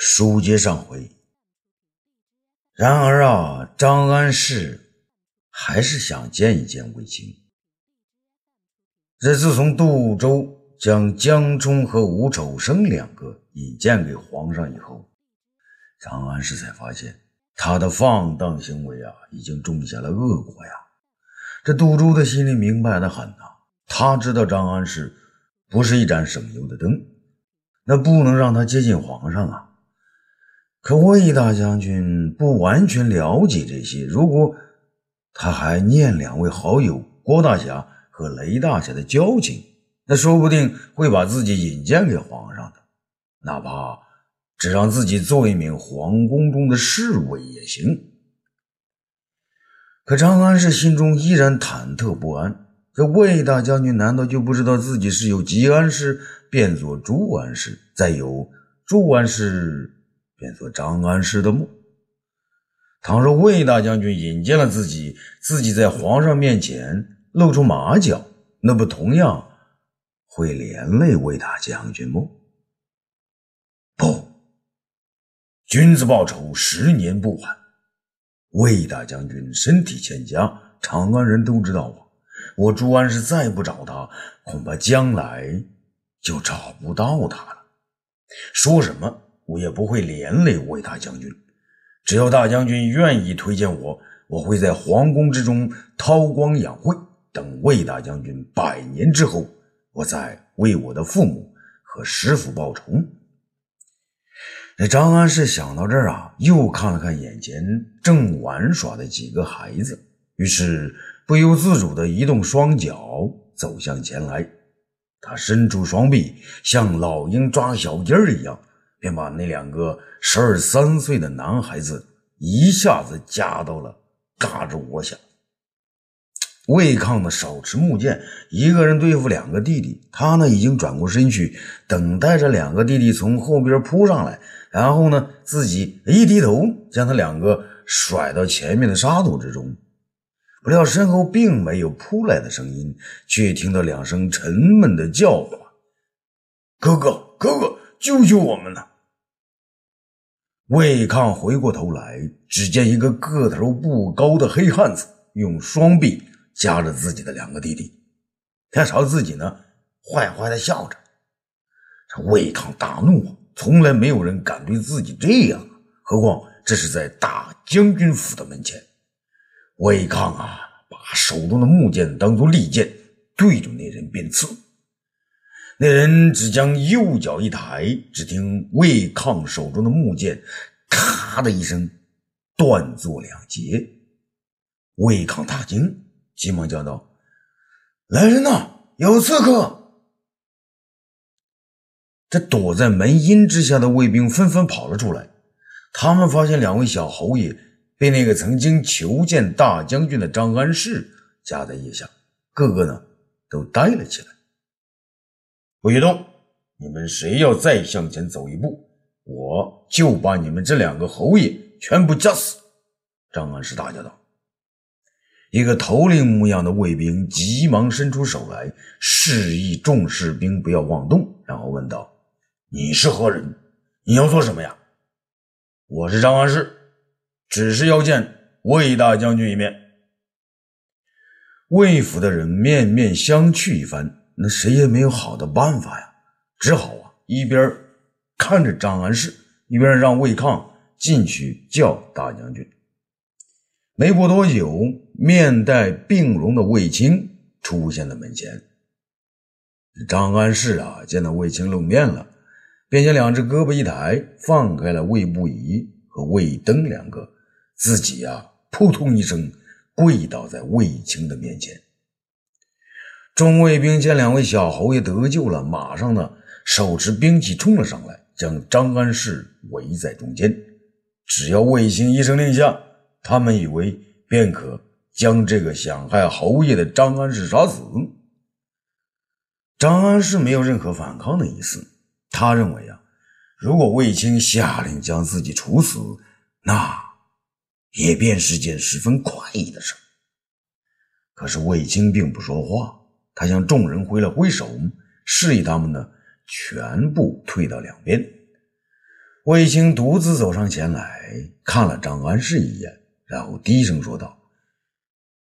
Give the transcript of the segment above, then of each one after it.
书接上回，然而啊，张安世还是想见一见卫青。这自从杜周将江冲和吴丑生两个引荐给皇上以后，张安世才发现他的放荡行为啊，已经种下了恶果呀。这杜周的心里明白的很呐，他知道张安世不是一盏省油的灯，那不能让他接近皇上啊。可魏大将军不完全了解这些，如果他还念两位好友郭大侠和雷大侠的交情，那说不定会把自己引荐给皇上的，哪怕只让自己做一名皇宫中的侍卫也行。可张安世心中依然忐忑不安，这魏大将军难道就不知道自己是由吉安氏变作朱安氏，再由朱安氏？便做张安世的墓。倘若魏大将军引荐了自己，自己在皇上面前露出马脚，那不同样会连累魏大将军吗？不，君子报仇，十年不晚。魏大将军身体欠佳，长安人都知道啊。我朱安氏再不找他，恐怕将来就找不到他了。说什么？我也不会连累魏大将军，只要大将军愿意推荐我，我会在皇宫之中韬光养晦，等魏大将军百年之后，我再为我的父母和师傅报仇。那张安世想到这儿啊，又看了看眼前正玩耍的几个孩子，于是不由自主地移动双脚走向前来，他伸出双臂，像老鹰抓小鸡儿一样。便把那两个十二三岁的男孩子一下子夹到了嘎肢窝下。魏抗呢手持木剑，一个人对付两个弟弟，他呢已经转过身去，等待着两个弟弟从后边扑上来，然后呢自己一低头，将他两个甩到前面的沙土之中。不料身后并没有扑来的声音，却听到两声沉闷的叫唤：“哥哥，哥哥！”救救我们呐！魏抗回过头来，只见一个个头不高的黑汉子用双臂夹着自己的两个弟弟，他朝自己呢坏坏的笑着。这魏抗大怒啊！从来没有人敢对自己这样，何况这是在大将军府的门前。魏抗啊，把手中的木剑当做利剑，对着那人便刺。那人只将右脚一抬，只听魏抗手中的木剑“咔”的一声断作两截。魏抗大惊，急忙叫道：“来人呐，有刺客！”这躲在门阴之下的卫兵纷纷跑了出来。他们发现两位小侯爷被那个曾经求见大将军的张安世夹在腋下，个个呢都呆了起来。不许动！你们谁要再向前走一步，我就把你们这两个侯爷全部夹死！张安世大叫道。一个头领模样的卫兵急忙伸出手来，示意众士兵不要妄动，然后问道：“你是何人？你要做什么呀？”“我是张安世，只是要见魏大将军一面。”魏府的人面面相觑一番。那谁也没有好的办法呀，只好啊一边看着张安世，一边让魏抗进去叫大将军。没过多久，面带病容的魏青出现在门前。张安世啊见到魏青露面了，便将两只胳膊一抬，放开了魏不疑和魏登两个，自己啊扑通一声跪倒在魏青的面前。众卫兵见两位小侯爷得救了，马上呢手持兵器冲了上来，将张安世围在中间。只要卫青一声令下，他们以为便可将这个想害侯爷的张安世杀死。张安世没有任何反抗的意思，他认为啊，如果卫青下令将自己处死，那也便是件十分快意的事。可是卫青并不说话。他向众人挥了挥手，示意他们呢全部退到两边。卫青独自走上前来，看了张安世一眼，然后低声说道：“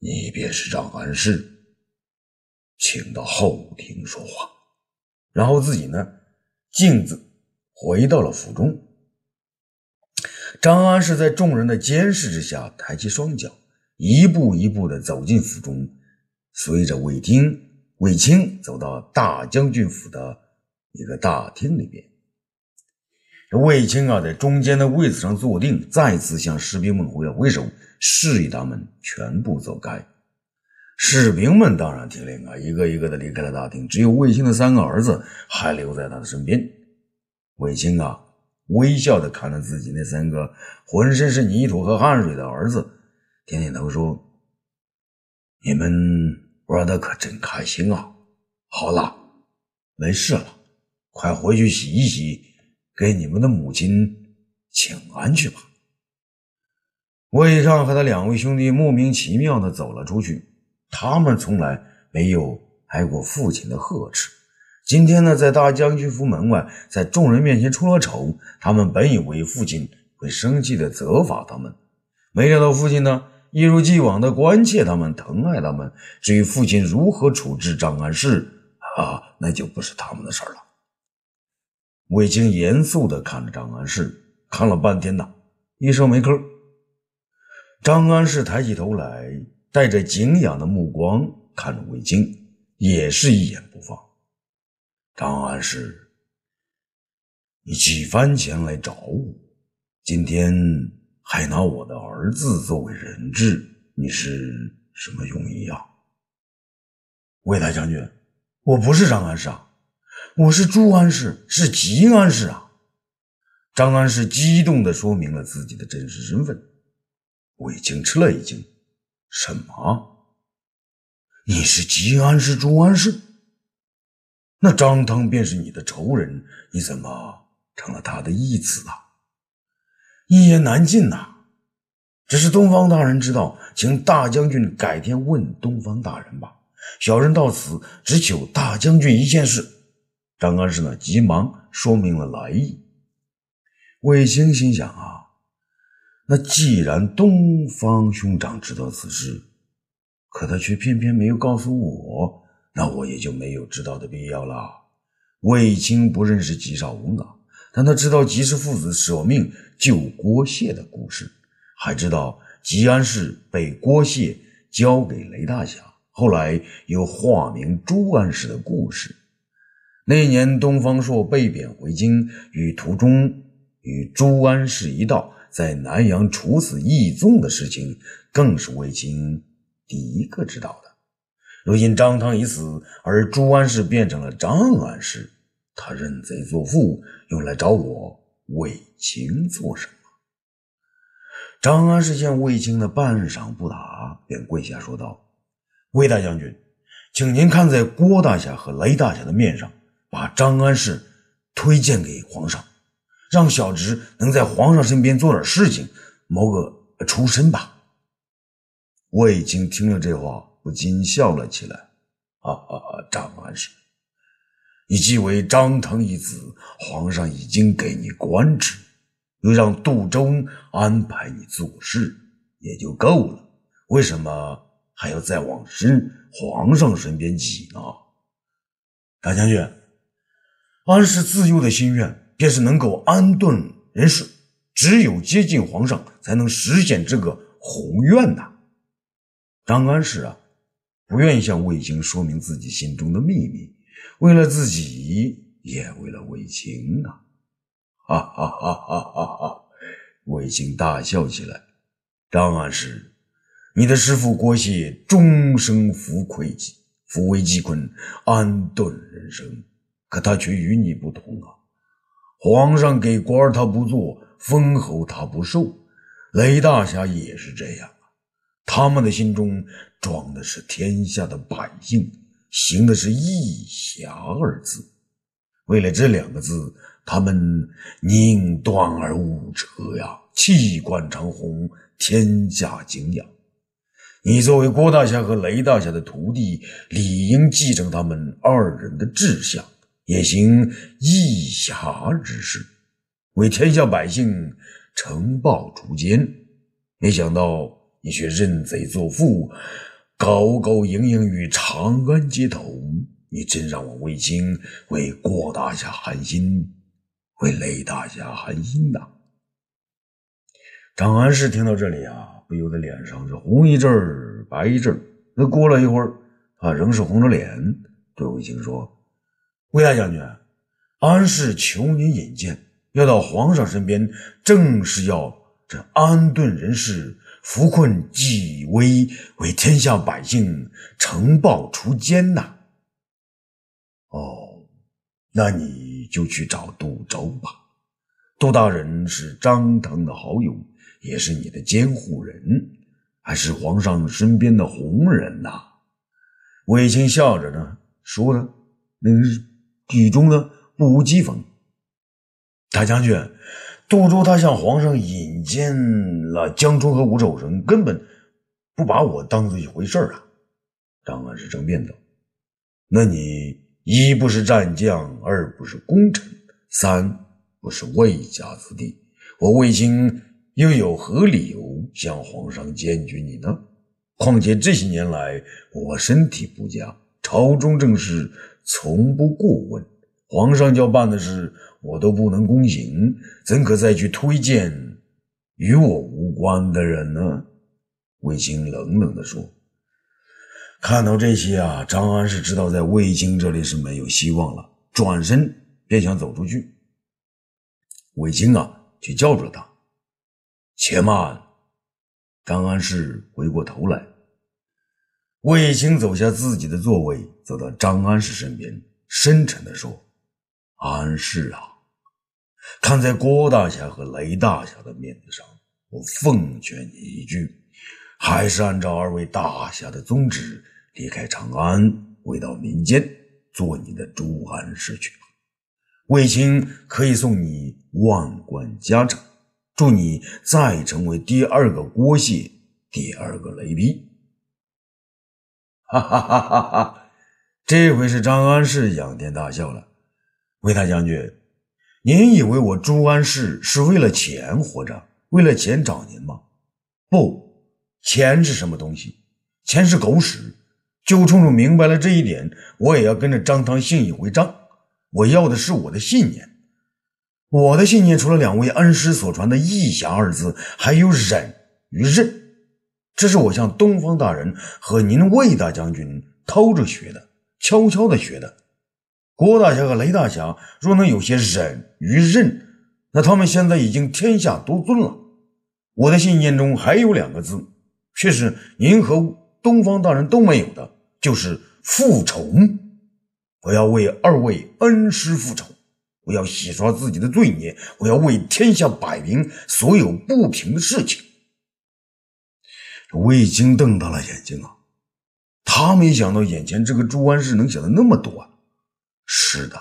你便是张安世，请到后厅说话。”然后自己呢，径自回到了府中。张安世在众人的监视之下，抬起双脚，一步一步的走进府中，随着卫青、卫青走到大将军府的一个大厅里边。卫青啊，在中间的位子上坐定，再次向士兵们挥了挥手，示意他们全部走开。士兵们当然听令啊，一个一个的离开了大厅，只有卫青的三个儿子还留在他的身边。卫青啊，微笑的看着自己那三个浑身是泥土和汗水的儿子，点点头说：“你们玩的可真开心啊！好了，没事了，快回去洗一洗。”给你们的母亲请安去吧。魏尚和他两位兄弟莫名其妙的走了出去。他们从来没有挨过父亲的呵斥，今天呢，在大将军府门外，在众人面前出了丑。他们本以为父亲会生气的责罚他们，没想到父亲呢，一如既往的关切他们，疼爱他们。至于父亲如何处置张安世，啊，那就不是他们的事了。魏青严肃地看着张安世，看了半天呐，一声没吭。张安世抬起头来，带着敬仰的目光看着魏青，也是一眼不放。张安世，你几番前来找我，今天还拿我的儿子作为人质，你是什么用意啊？魏大将军，我不是张安世。我是朱安世，是吉安世啊！张安世激动地说明了自己的真实身份。魏青吃了一惊：“什么？你是吉安世朱安世？那张汤便是你的仇人，你怎么成了他的义子啊？一言难尽呐！只是东方大人知道，请大将军改天问东方大人吧。小人到此只求大将军一件事。”张安世呢，急忙说明了来意。卫青心想啊，那既然东方兄长知道此事，可他却偏偏没有告诉我，那我也就没有知道的必要了。卫青不认识吉少翁啊，但他知道吉氏父子舍命救郭谢的故事，还知道吉安氏被郭谢交给雷大侠，后来又化名朱安氏的故事。那年，东方朔被贬回京，与途中与朱安世一道在南阳处死义宗的事情，更是卫青第一个知道的。如今张汤已死，而朱安氏变成了张安氏，他认贼作父，又来找我卫青做什么？张安世见卫青的半晌不答，便跪下说道：“魏大将军，请您看在郭大侠和雷大侠的面上。”把张安世推荐给皇上，让小侄能在皇上身边做点事情，谋个出身吧。魏青听了这话，不禁笑了起来。啊啊啊，张安世，你既为张腾一子，皇上已经给你官职，又让杜周安排你做事，也就够了。为什么还要再往身皇上身边挤呢？大将军。安氏自幼的心愿便是能够安顿人世，只有接近皇上，才能实现这个宏愿呐。张安世啊，不愿意向卫青说明自己心中的秘密，为了自己，也为了卫青啊！哈哈哈哈哈哈！卫青大笑起来。张安世，你的师父郭谢终生扶亏扶危济困，安顿人生。可他却与你不同啊！皇上给官他不做，封侯他不受。雷大侠也是这样啊！他们的心中装的是天下的百姓，行的是义侠二字。为了这两个字，他们宁断而勿折呀！气贯长虹，天下敬仰。你作为郭大侠和雷大侠的徒弟，理应继承他们二人的志向。也行义侠之事，为天下百姓惩暴除奸。没想到你却认贼作父，高高盈盈于长安街头。你真让我卫青为郭大侠寒心，为雷大侠寒心呐！张安世听到这里啊，不由得脸上是红一阵儿白一阵儿。那过了一会儿，他仍是红着脸对卫青说：“魏大将军，安世求您引荐，要到皇上身边，正是要这安顿人事，扶困济危，为天下百姓惩暴除奸呐。”哦，那你就去找杜周吧。杜大人是张腾的好友，也是你的监护人，还是皇上身边的红人呐。卫青笑着呢，说的那是语中呢不无讥讽。大将军，杜周他向皇上引荐了江冲和吴守仁，根本不把我当做一回事儿啊。张安是争辩道：“那你？”一不是战将，二不是功臣，三不是魏家子弟，我卫青又有何理由向皇上检举你呢？况且这些年来我身体不佳，朝中政事从不过问，皇上叫办的事我都不能躬行，怎可再去推荐与我无关的人呢？卫青冷冷地说。看到这些啊，张安是知道在卫青这里是没有希望了，转身便想走出去。卫青啊，却叫住了他：“且慢！”张安是回过头来，卫青走下自己的座位，走到张安世身边，深沉地说：“安世啊，看在郭大侠和雷大侠的面子上，我奉劝你一句，还是按照二位大侠的宗旨。”离开长安，回到民间做你的朱安氏去吧。卫青可以送你万贯家产，祝你再成为第二个郭谢，第二个雷劈。哈哈哈哈哈！这回是张安世仰天大笑了。魏大将军，您以为我朱安氏是为了钱活着，为了钱找您吗？不，钱是什么东西？钱是狗屎。就冲冲明白了这一点，我也要跟着张汤姓一回账。我要的是我的信念，我的信念除了两位恩师所传的“义侠”二字，还有忍与任。这是我向东方大人和您魏大将军偷着学的，悄悄的学的。郭大侠和雷大侠若能有些忍与韧，那他们现在已经天下独尊了。我的信念中还有两个字，却是您和东方大人都没有的。就是复仇，我要为二位恩师复仇，我要洗刷自己的罪孽，我要为天下摆平所有不平的事情。魏京瞪大了眼睛啊，他没想到眼前这个朱安世能想的那么多啊！是的，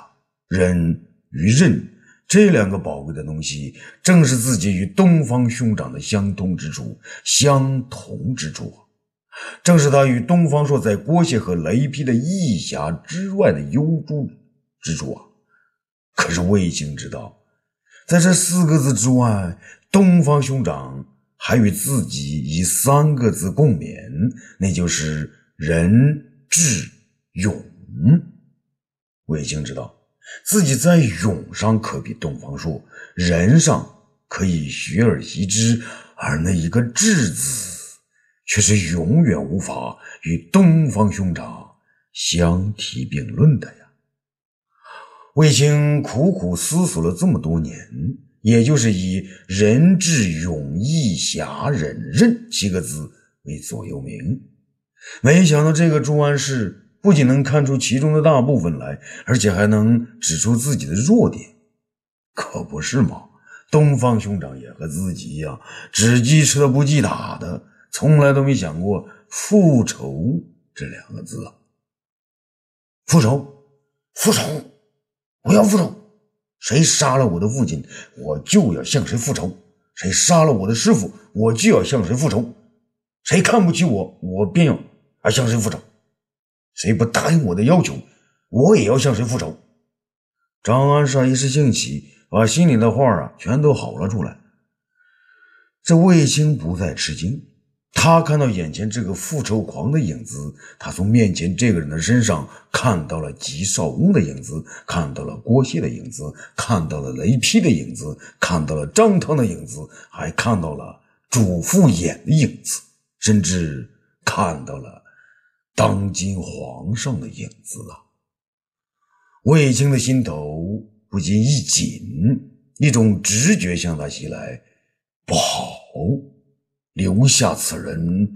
忍与韧这两个宝贵的东西，正是自己与东方兄长的相通之处，相同之处啊！正是他与东方朔在郭谢和雷劈的义侠之外的幽助之处啊！可是卫青知道，在这四个字之外，东方兄长还与自己以三个字共勉，那就是仁智勇。卫青知道自己在勇上可比东方朔，仁上可以学而习之，而那一个智字。却是永远无法与东方兄长相提并论的呀！卫青苦苦思索了这么多年，也就是以“仁智勇义侠忍任”七个字为座右铭。没想到这个朱安世不仅能看出其中的大部分来，而且还能指出自己的弱点，可不是吗？东方兄长也和自己一样，只记吃的不记打的。从来都没想过复仇这两个字啊！复仇，复仇，我要复仇！谁杀了我的父亲，我就要向谁复仇；谁杀了我的师傅，我就要向谁复仇；谁看不起我，我便要啊向谁复仇；谁不答应我的要求，我也要向谁复仇。张安善一时兴起，把心里的话啊全都吼了出来。这卫青不再吃惊，他看到眼前这个复仇狂的影子，他从面前这个人的身上看到了吉少翁的影子，看到了郭谢的影子，看到了雷劈的影子，看到了张汤的影子，还看到了主父偃的影子，甚至看到了当今皇上的影子啊！卫青的心头不禁一紧，一种直觉向他袭来。不好，留下此人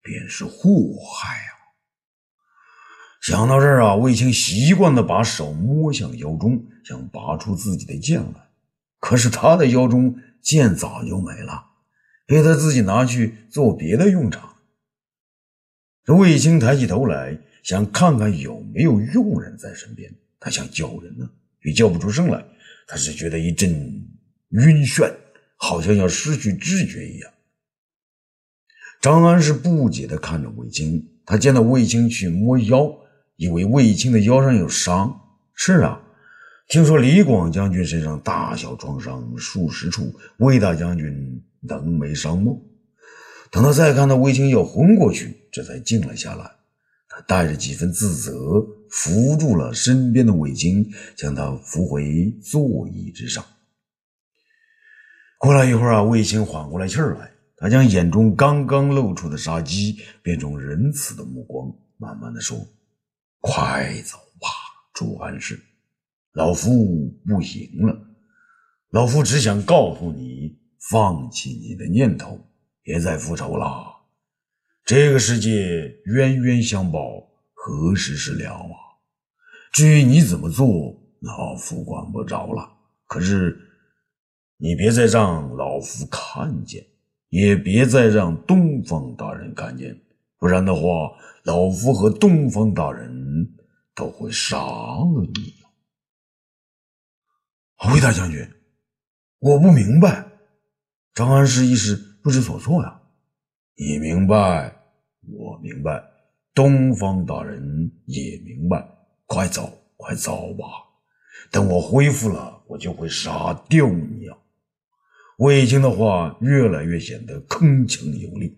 便是祸害啊！想到这儿啊，卫青习惯的把手摸向腰中，想拔出自己的剑来。可是他的腰中剑早就没了，被他自己拿去做别的用场。这卫青抬起头来，想看看有没有佣人在身边。他想叫人呢，却叫不出声来。他只觉得一阵晕眩。好像要失去知觉一样。张安是不解地看着卫青，他见到卫青去摸腰，以为卫青的腰上有伤。是啊，听说李广将军身上大小创伤数十处，魏大将军能没伤吗？等他再看到卫青要昏过去，这才静了下来。他带着几分自责，扶住了身边的卫青，将他扶回座椅之上。过了一会儿啊，卫青缓过来气儿来，他将眼中刚刚露出的杀机变成仁慈的目光，慢慢的说：“快走吧，朱安世，老夫不赢了。老夫只想告诉你，放弃你的念头，别再复仇了。这个世界冤冤相报何时是了啊？至于你怎么做，老夫管不着了。可是……”你别再让老夫看见，也别再让东方大人看见，不然的话，老夫和东方大人都会杀了你。魏大将军，我不明白。张安世一时不知所措呀。你明白，我明白，东方大人也明白。快走，快走吧。等我恢复了，我就会杀掉你啊！卫青的话越来越显得铿锵有力，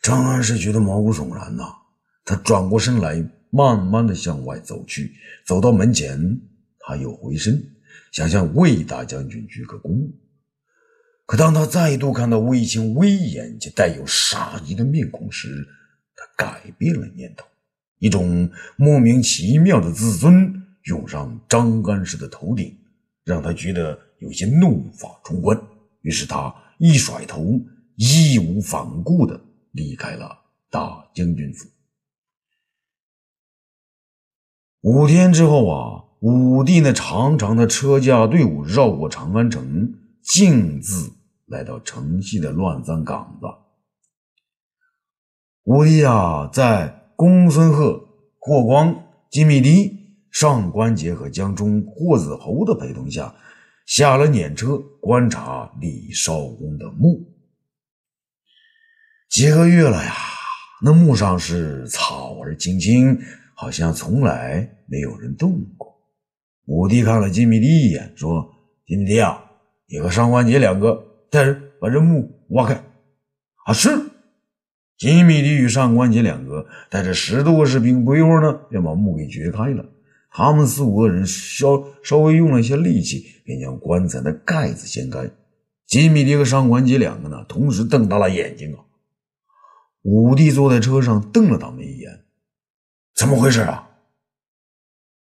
张安世觉得毛骨悚然呐。他转过身来，慢慢的向外走去。走到门前，他又回身，想向魏大将军鞠个躬。可当他再度看到卫青威严且带有杀意的面孔时，他改变了念头。一种莫名其妙的自尊涌上张安世的头顶，让他觉得。有些怒发冲冠，于是他一甩头，义无反顾地离开了大将军府。五天之后啊，武帝那长长的车驾队伍绕过长安城，径自来到城西的乱葬岗子。武帝啊，在公孙贺、霍光、金密迪、上官桀和江充、霍子侯的陪同下。下了辇车，观察李少公的墓。几个月了呀，那墓上是草儿青青，好像从来没有人动过。武帝看了金密迪一眼，说：“金密迪啊，你和上官桀两个带人把这墓挖开。”啊，是。金密迪与上官桀两个带着十多个士兵，不一会儿呢，便把墓给掘开了。他们四五个人稍稍微用了一些力气，便将棺材的盖子掀开。金米迪和上官桀两个呢，同时瞪大了眼睛啊！武帝坐在车上，瞪了他们一眼：“怎么回事啊？”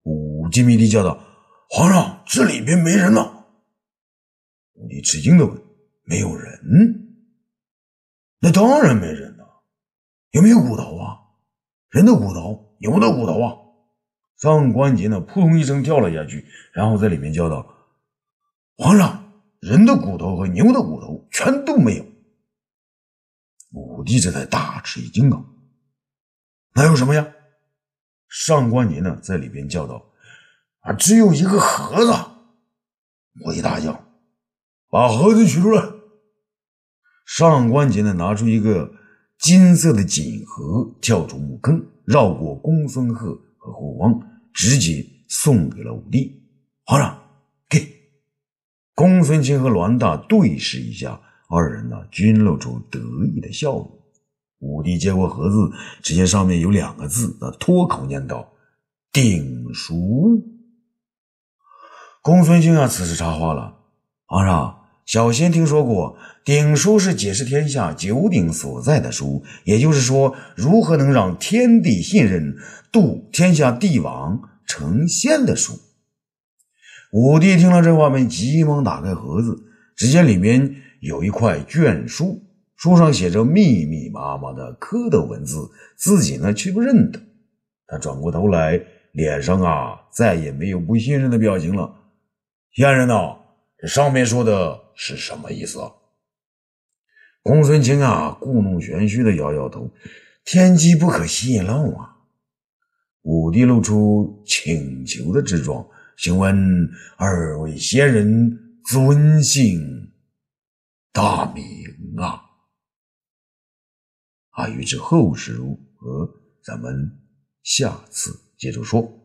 武金米迪叫道：“皇上，这里边没人呢。”武帝吃惊的问：“没有人？那当然没人了。有没有骨头啊？人的骨头？牛的骨头啊？”上官桀呢，扑通一声跳了下去，然后在里面叫道：“皇上，人的骨头和牛的骨头全都没有。”武帝这才大吃一惊啊！那有什么呀？上官桀呢，在里边叫道：“啊，只有一个盒子。”武帝大叫：“把盒子取出来！”上官桀呢，拿出一个金色的锦盒，跳出墓坑，绕过公孙贺和霍光。直接送给了武帝。皇上，给。公孙卿和栾大对视一下，二人呢均露出得意的笑容。武帝接过盒子，只见上面有两个字，那脱口念道：“鼎书。”公孙卿啊，此时插话了：“皇上，小仙听说过，鼎书是解释天下九鼎所在的书，也就是说，如何能让天地信任，度天下帝王成仙的书。”武帝听了这话，便急忙打开盒子，只见里面有一块卷书。书上写着密密麻麻的蝌蚪文字，自己呢却不认得。他转过头来，脸上啊再也没有不信任的表情了。仙人呐，上面说的是什么意思？公孙卿啊，故弄玄虚的摇摇头：“天机不可泄露啊。”武帝露出请求的之状，请问二位仙人尊姓大名啊？啊，欲知后事如何，咱们下次接着说。